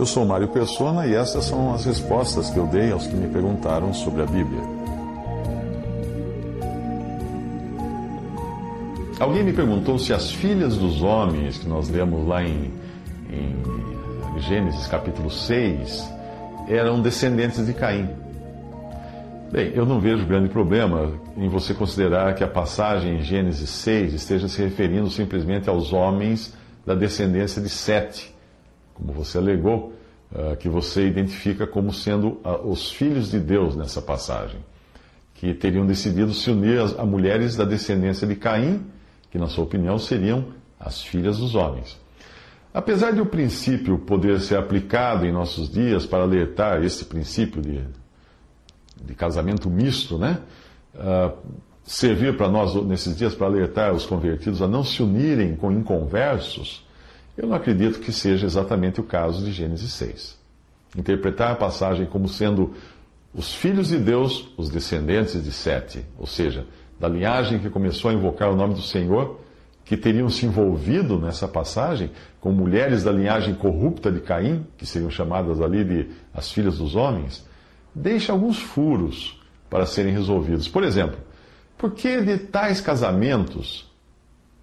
Eu sou Mário Persona e essas são as respostas que eu dei aos que me perguntaram sobre a Bíblia. Alguém me perguntou se as filhas dos homens, que nós lemos lá em, em Gênesis capítulo 6, eram descendentes de Caim. Bem, eu não vejo grande problema em você considerar que a passagem em Gênesis 6 esteja se referindo simplesmente aos homens da descendência de Sete, como você alegou, uh, que você identifica como sendo uh, os filhos de Deus nessa passagem, que teriam decidido se unir a mulheres da descendência de Caim que, na sua opinião, seriam as filhas dos homens. Apesar de o princípio poder ser aplicado em nossos dias para alertar esse princípio de, de casamento misto, né? Uh, servir para nós nesses dias para alertar os convertidos a não se unirem com inconversos, eu não acredito que seja exatamente o caso de Gênesis 6. Interpretar a passagem como sendo os filhos de Deus, os descendentes de Sete, ou seja, da linhagem que começou a invocar o nome do Senhor, que teriam se envolvido nessa passagem com mulheres da linhagem corrupta de Caim, que seriam chamadas ali de as filhas dos homens, deixa alguns furos para serem resolvidos. Por exemplo, por que de tais casamentos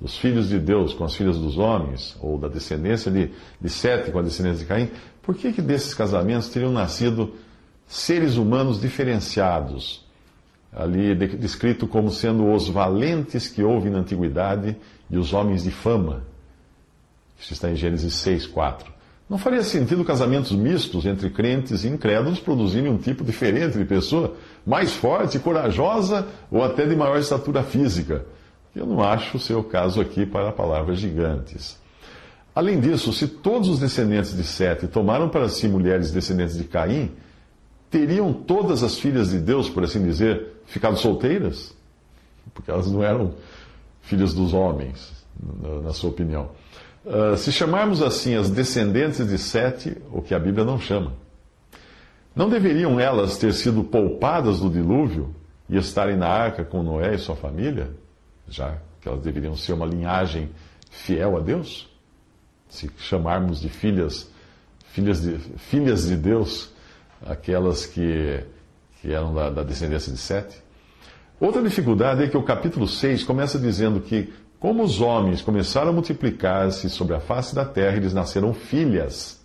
dos filhos de Deus com as filhas dos homens, ou da descendência de, de Sete com a descendência de Caim, por que, que desses casamentos teriam nascido seres humanos diferenciados, ali descrito como sendo os valentes que houve na antiguidade e os homens de fama. Isso está em Gênesis 6, 4. Não faria sentido casamentos mistos entre crentes e incrédulos produzirem um tipo diferente de pessoa, mais forte, corajosa ou até de maior estatura física? Eu não acho o seu caso aqui para a palavra gigantes. Além disso, se todos os descendentes de Sete tomaram para si mulheres descendentes de Caim, teriam todas as filhas de Deus, por assim dizer, ficado solteiras? Porque elas não eram filhas dos homens, na sua opinião. Uh, se chamarmos assim as descendentes de Sete, o que a Bíblia não chama, não deveriam elas ter sido poupadas do dilúvio e estarem na arca com Noé e sua família, já que elas deveriam ser uma linhagem fiel a Deus? Se chamarmos de filhas, filhas de, filhas de Deus, aquelas que, que eram da, da descendência de Sete. Outra dificuldade é que o capítulo 6 começa dizendo que, como os homens começaram a multiplicar-se sobre a face da terra, eles nasceram filhas.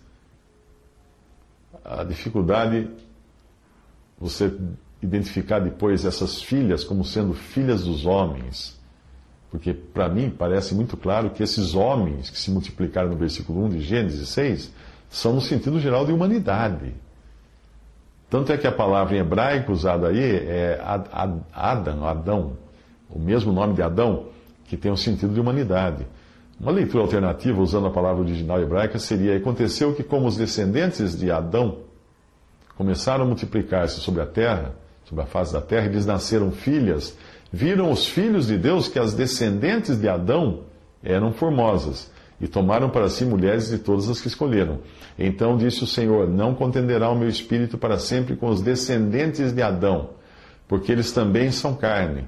A dificuldade, você identificar depois essas filhas como sendo filhas dos homens. Porque, para mim, parece muito claro que esses homens que se multiplicaram no versículo 1 de Gênesis 6 são no sentido geral de humanidade. Tanto é que a palavra em hebraico usada aí é Adam, Adão, o mesmo nome de Adão, que tem o um sentido de humanidade. Uma leitura alternativa usando a palavra original hebraica seria: Aconteceu que, como os descendentes de Adão começaram a multiplicar-se sobre a terra, sobre a face da terra, e lhes nasceram filhas, viram os filhos de Deus que as descendentes de Adão eram formosas e tomaram para si mulheres de todas as que escolheram. Então disse o Senhor: Não contenderá o meu espírito para sempre com os descendentes de Adão, porque eles também são carne.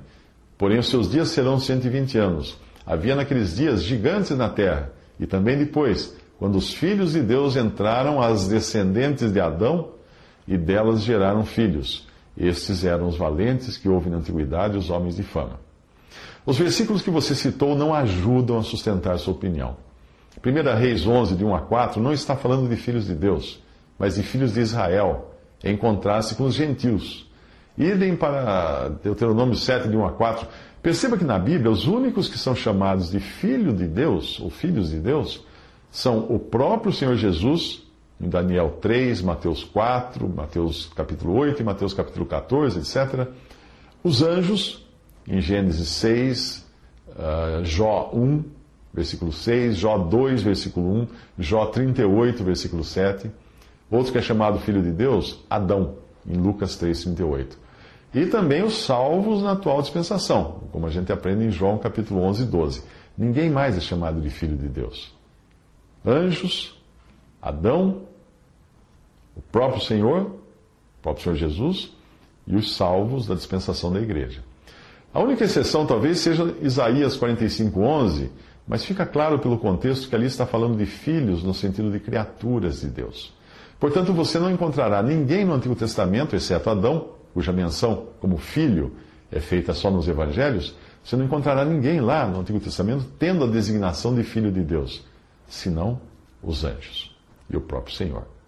Porém, os seus dias serão 120 anos. Havia naqueles dias gigantes na terra, e também depois, quando os filhos de Deus entraram as descendentes de Adão, e delas geraram filhos. Estes eram os valentes que houve na antiguidade, os homens de fama. Os versículos que você citou não ajudam a sustentar sua opinião. 1 Reis 11, de 1 a 4, não está falando de filhos de Deus, mas de filhos de Israel, em contraste com os gentios. Idem para Deuteronômio 7, de 1 a 4. Perceba que na Bíblia, os únicos que são chamados de filho de Deus, ou filhos de Deus, são o próprio Senhor Jesus, em Daniel 3, Mateus 4, Mateus capítulo 8 e Mateus capítulo 14, etc. Os anjos, em Gênesis 6, uh, Jó 1, versículo 6, Jó 2, versículo 1, Jó 38, versículo 7. Outro que é chamado filho de Deus, Adão, em Lucas 3, 38. E também os salvos na atual dispensação, como a gente aprende em João capítulo 11 e 12. Ninguém mais é chamado de filho de Deus. Anjos, Adão, o próprio Senhor, o próprio Senhor Jesus e os salvos da dispensação da igreja. A única exceção talvez seja Isaías 45, 11, mas fica claro pelo contexto que ali está falando de filhos no sentido de criaturas de Deus. Portanto, você não encontrará ninguém no Antigo Testamento, exceto Adão, cuja menção como filho é feita só nos evangelhos, você não encontrará ninguém lá no Antigo Testamento tendo a designação de filho de Deus, senão os anjos e o próprio Senhor.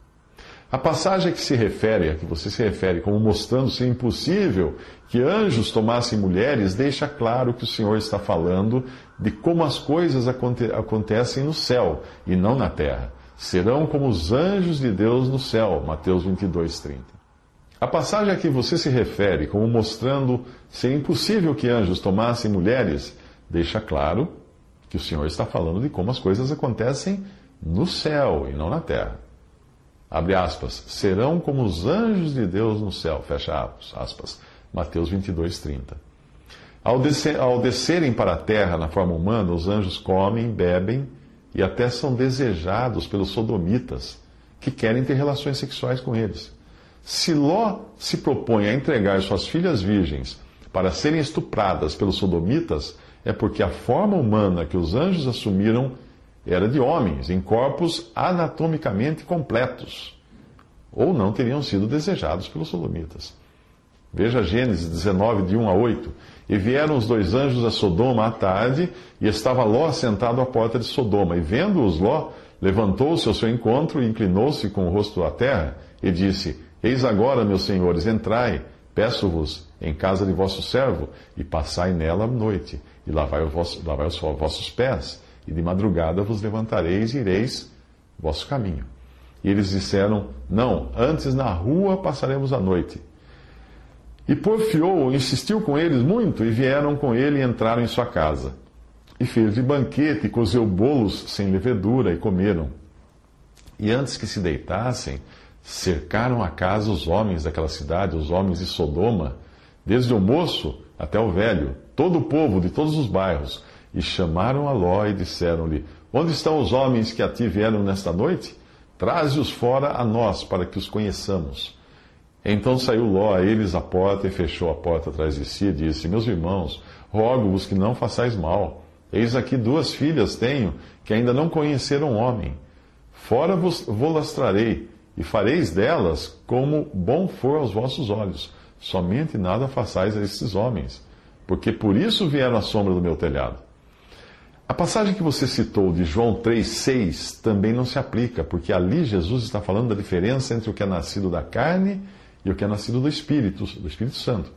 A passagem que se refere, a que você se refere como mostrando ser impossível que anjos tomassem mulheres, deixa claro que o Senhor está falando de como as coisas aconte acontecem no céu e não na terra. Serão como os anjos de Deus no céu. Mateus 22, 30. A passagem a que você se refere, como mostrando ser impossível que anjos tomassem mulheres, deixa claro que o Senhor está falando de como as coisas acontecem no céu e não na terra. Abre aspas. Serão como os anjos de Deus no céu. Fecha aspas. Mateus 22, 30. Ao, descer, ao descerem para a terra na forma humana, os anjos comem, bebem e até são desejados pelos sodomitas, que querem ter relações sexuais com eles. Se Ló se propõe a entregar suas filhas virgens para serem estupradas pelos sodomitas, é porque a forma humana que os anjos assumiram era de homens, em corpos anatomicamente completos, ou não teriam sido desejados pelos sodomitas. Veja Gênesis 19, de 1 a 8. E vieram os dois anjos a Sodoma à tarde, e estava Ló sentado à porta de Sodoma. E vendo-os Ló, levantou-se ao seu encontro e inclinou-se com o rosto à terra, e disse: Eis agora, meus senhores, entrai, peço-vos, em casa de vosso servo, e passai nela a noite, e lavai, lavai os vossos pés, e de madrugada vos levantareis e ireis vosso caminho. E eles disseram: Não, antes na rua passaremos a noite. E porfiou, insistiu com eles muito, e vieram com ele e entraram em sua casa. E fez-lhe banquete, e cozeu bolos sem levedura, e comeram. E antes que se deitassem, cercaram a casa os homens daquela cidade, os homens de Sodoma, desde o moço até o velho, todo o povo de todos os bairros, e chamaram a Ló e disseram-lhe: Onde estão os homens que a ti vieram nesta noite? Traze-os fora a nós, para que os conheçamos. Então saiu Ló a eles à porta e fechou a porta atrás de si e disse: Meus irmãos, rogo-vos que não façais mal. Eis aqui duas filhas tenho, que ainda não conheceram homem. Fora vos, vos lastrarei e fareis delas como bom for aos vossos olhos. Somente nada façais a esses homens, porque por isso vieram à sombra do meu telhado. A passagem que você citou de João 3,6 também não se aplica, porque ali Jesus está falando da diferença entre o que é nascido da carne e o que é nascido do Espírito, do Espírito Santo.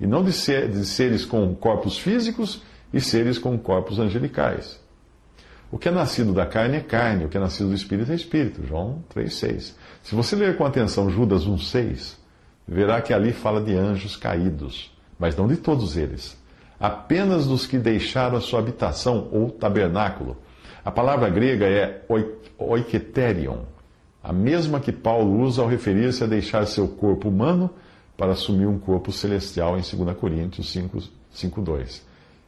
E não de, ser, de seres com corpos físicos e seres com corpos angelicais. O que é nascido da carne é carne, o que é nascido do Espírito é Espírito. João 3,6. Se você ler com atenção Judas 1,6, verá que ali fala de anjos caídos, mas não de todos eles. Apenas dos que deixaram a sua habitação ou tabernáculo. A palavra grega é oiketerion, a mesma que Paulo usa ao referir-se a deixar seu corpo humano para assumir um corpo celestial em 2 Coríntios 5,2.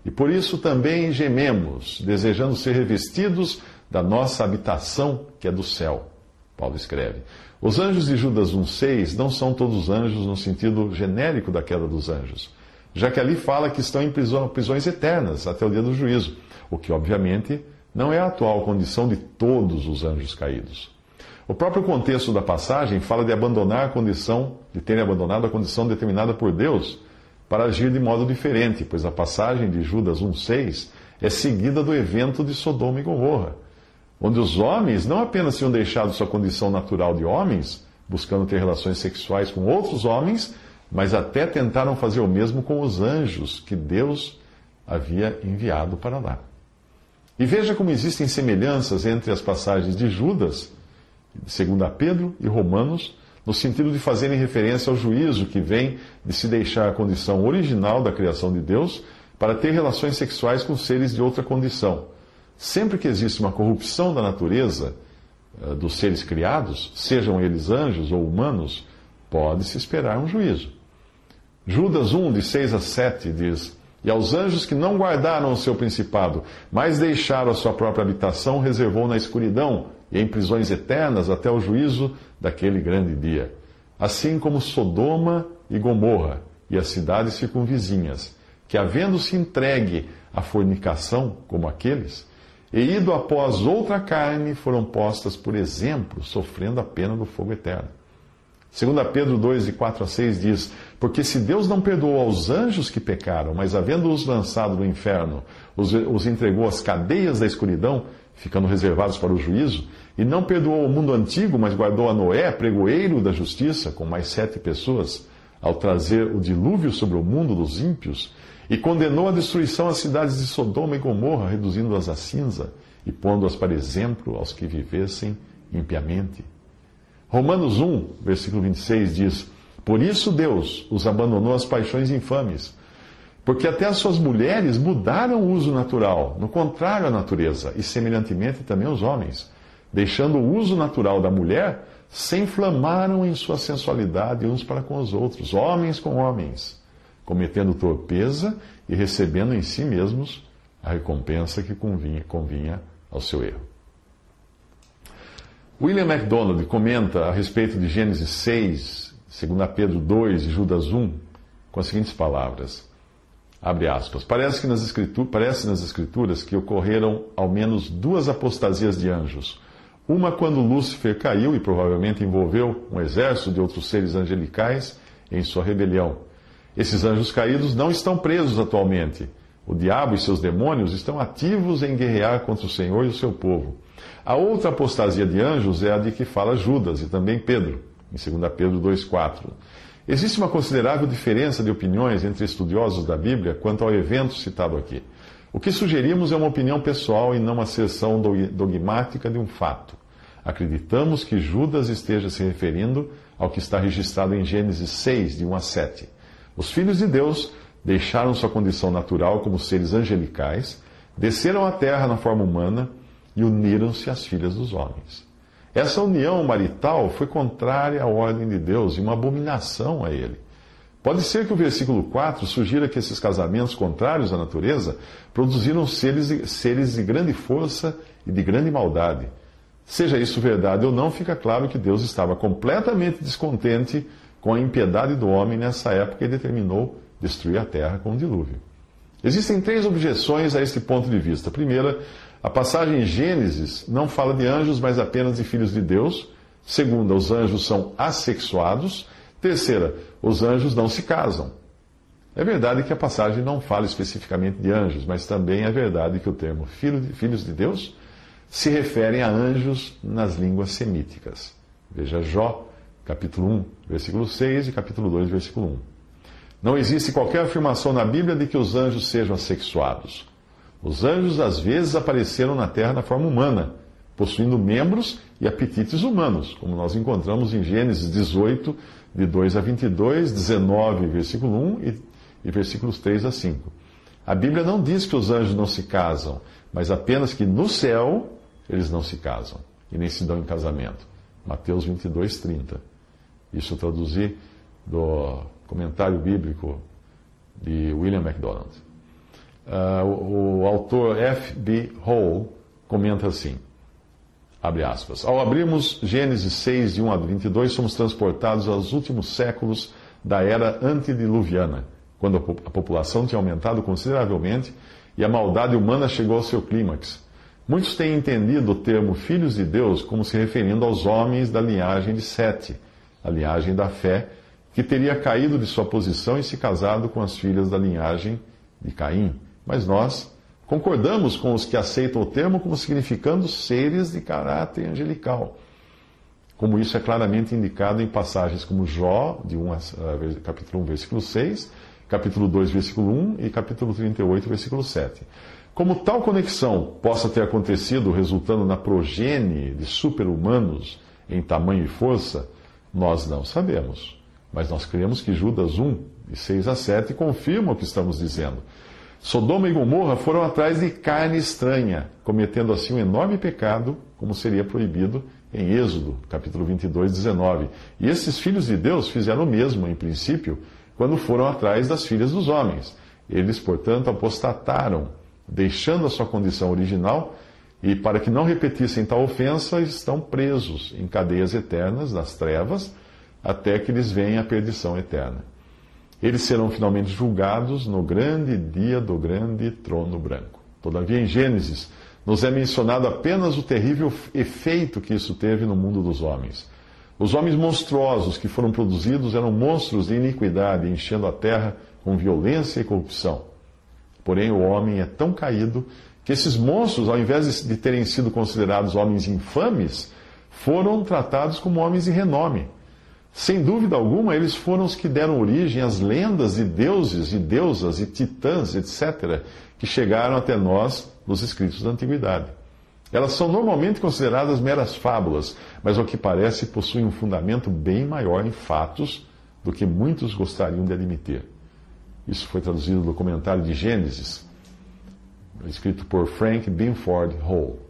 E por isso também gememos, desejando ser revestidos da nossa habitação que é do céu. Paulo escreve. Os anjos de Judas 1,6 não são todos anjos no sentido genérico da queda dos anjos, já que ali fala que estão em prisões eternas até o dia do juízo, o que obviamente não é a atual condição de todos os anjos caídos. O próprio contexto da passagem fala de abandonar a condição, de terem abandonado a condição determinada por Deus para agir de modo diferente, pois a passagem de Judas 1,6 é seguida do evento de Sodoma e Gomorra, onde os homens não apenas tinham deixado sua condição natural de homens, buscando ter relações sexuais com outros homens, mas até tentaram fazer o mesmo com os anjos que Deus havia enviado para lá. E veja como existem semelhanças entre as passagens de Judas, segundo Pedro e Romanos, no sentido de fazerem referência ao juízo que vem de se deixar a condição original da criação de Deus para ter relações sexuais com seres de outra condição. Sempre que existe uma corrupção da natureza uh, dos seres criados, sejam eles anjos ou humanos, pode-se esperar um juízo. Judas 1, de 6 a 7, diz: E aos anjos que não guardaram o seu principado, mas deixaram a sua própria habitação, reservou na escuridão e em prisões eternas até o juízo daquele grande dia. Assim como Sodoma e Gomorra e as cidades circunvizinhas, que havendo-se entregue à fornicação, como aqueles, e ido após outra carne, foram postas por exemplo, sofrendo a pena do fogo eterno. 2 Pedro 2, de 4 a 6 diz: Porque se Deus não perdoou aos anjos que pecaram, mas havendo-os lançado no inferno, os, os entregou às cadeias da escuridão, ficando reservados para o juízo, e não perdoou o mundo antigo, mas guardou a Noé, pregoeiro da justiça, com mais sete pessoas, ao trazer o dilúvio sobre o mundo dos ímpios, e condenou à destruição as cidades de Sodoma e Gomorra, reduzindo-as a cinza e pondo-as para exemplo aos que vivessem impiamente. Romanos 1, versículo 26 diz: Por isso Deus os abandonou às paixões infames, porque até as suas mulheres mudaram o uso natural, no contrário à natureza, e semelhantemente também os homens, deixando o uso natural da mulher, se inflamaram em sua sensualidade uns para com os outros, homens com homens cometendo torpeza e recebendo em si mesmos a recompensa que convinha, convinha ao seu erro. William MacDonald comenta a respeito de Gênesis 6, 2 Pedro 2 e Judas 1, com as seguintes palavras. Abre aspas. Parece, que nas parece nas Escrituras que ocorreram ao menos duas apostasias de anjos. Uma quando Lúcifer caiu e provavelmente envolveu um exército de outros seres angelicais em sua rebelião. Esses anjos caídos não estão presos atualmente. O diabo e seus demônios estão ativos em guerrear contra o Senhor e o seu povo. A outra apostasia de anjos é a de que fala Judas e também Pedro, em 2 Pedro 2,4. Existe uma considerável diferença de opiniões entre estudiosos da Bíblia quanto ao evento citado aqui. O que sugerimos é uma opinião pessoal e não uma sessão dogmática de um fato. Acreditamos que Judas esteja se referindo ao que está registrado em Gênesis 6, de 1 a 7. Os filhos de Deus deixaram sua condição natural como seres angelicais, desceram à terra na forma humana e uniram-se às filhas dos homens. Essa união marital foi contrária à ordem de Deus e uma abominação a ele. Pode ser que o versículo 4 sugira que esses casamentos contrários à natureza produziram seres, seres de grande força e de grande maldade. Seja isso verdade ou não, fica claro que Deus estava completamente descontente com a impiedade do homem nessa época e determinou destruir a terra com um dilúvio. Existem três objeções a este ponto de vista. Primeira, a passagem em Gênesis não fala de anjos, mas apenas de filhos de Deus. Segunda, os anjos são assexuados. Terceira, os anjos não se casam. É verdade que a passagem não fala especificamente de anjos, mas também é verdade que o termo filho de, filhos de Deus se refere a anjos nas línguas semíticas. Veja Jó capítulo 1, versículo 6 e capítulo 2, versículo 1. Não existe qualquer afirmação na Bíblia de que os anjos sejam assexuados. Os anjos às vezes apareceram na terra na forma humana, possuindo membros e apetites humanos, como nós encontramos em Gênesis 18, de 2 a 22, 19, versículo 1 e, e versículos 3 a 5. A Bíblia não diz que os anjos não se casam, mas apenas que no céu eles não se casam e nem se dão em casamento. Mateus 22, 30. Isso eu traduzi do comentário bíblico de William MacDonald. Uh, o, o, autor F. B. Hall comenta assim, abre aspas, ao abrirmos Gênesis 6, de 1 a 22, somos transportados aos últimos séculos da era antediluviana, quando a população tinha aumentado consideravelmente e a maldade humana chegou ao seu clímax. Muitos têm entendido o termo filhos de Deus como se referindo aos homens da linhagem de Sete, a linhagem da fé, que teria caído de sua posição e se casado com as filhas da linhagem de Caim. Mas nós concordamos com os que aceitam o termo como significando seres de caráter angelical. Como isso é claramente indicado em passagens como Jó, de 1 a, capítulo 1, versículo 6, capítulo 2, versículo 1 e capítulo 38, versículo 7. Como tal conexão possa ter acontecido resultando na progenie de super-humanos em tamanho e força, nós não sabemos, mas nós cremos que Judas 1, de 6 a 7, confirma o que estamos dizendo. Sodoma e Gomorra foram atrás de carne estranha, cometendo assim um enorme pecado, como seria proibido em Êxodo, capítulo 22, 19. E esses filhos de Deus fizeram o mesmo, em princípio, quando foram atrás das filhas dos homens. Eles, portanto, apostataram, deixando a sua condição original, e para que não repetissem tal ofensa, estão presos em cadeias eternas nas trevas, até que lhes venha a perdição eterna. Eles serão finalmente julgados no grande dia do grande trono branco. Todavia, em Gênesis, nos é mencionado apenas o terrível efeito que isso teve no mundo dos homens. Os homens monstruosos que foram produzidos eram monstros de iniquidade, enchendo a terra com violência e corrupção. Porém, o homem é tão caído que esses monstros, ao invés de terem sido considerados homens infames, foram tratados como homens de renome. Sem dúvida alguma, eles foram os que deram origem às lendas de deuses e deusas e titãs, etc., que chegaram até nós nos escritos da antiguidade. Elas são normalmente consideradas meras fábulas, mas ao que parece possuem um fundamento bem maior em fatos do que muitos gostariam de admitir. Isso foi traduzido no comentário de Gênesis, escrito por Frank Binford Hall.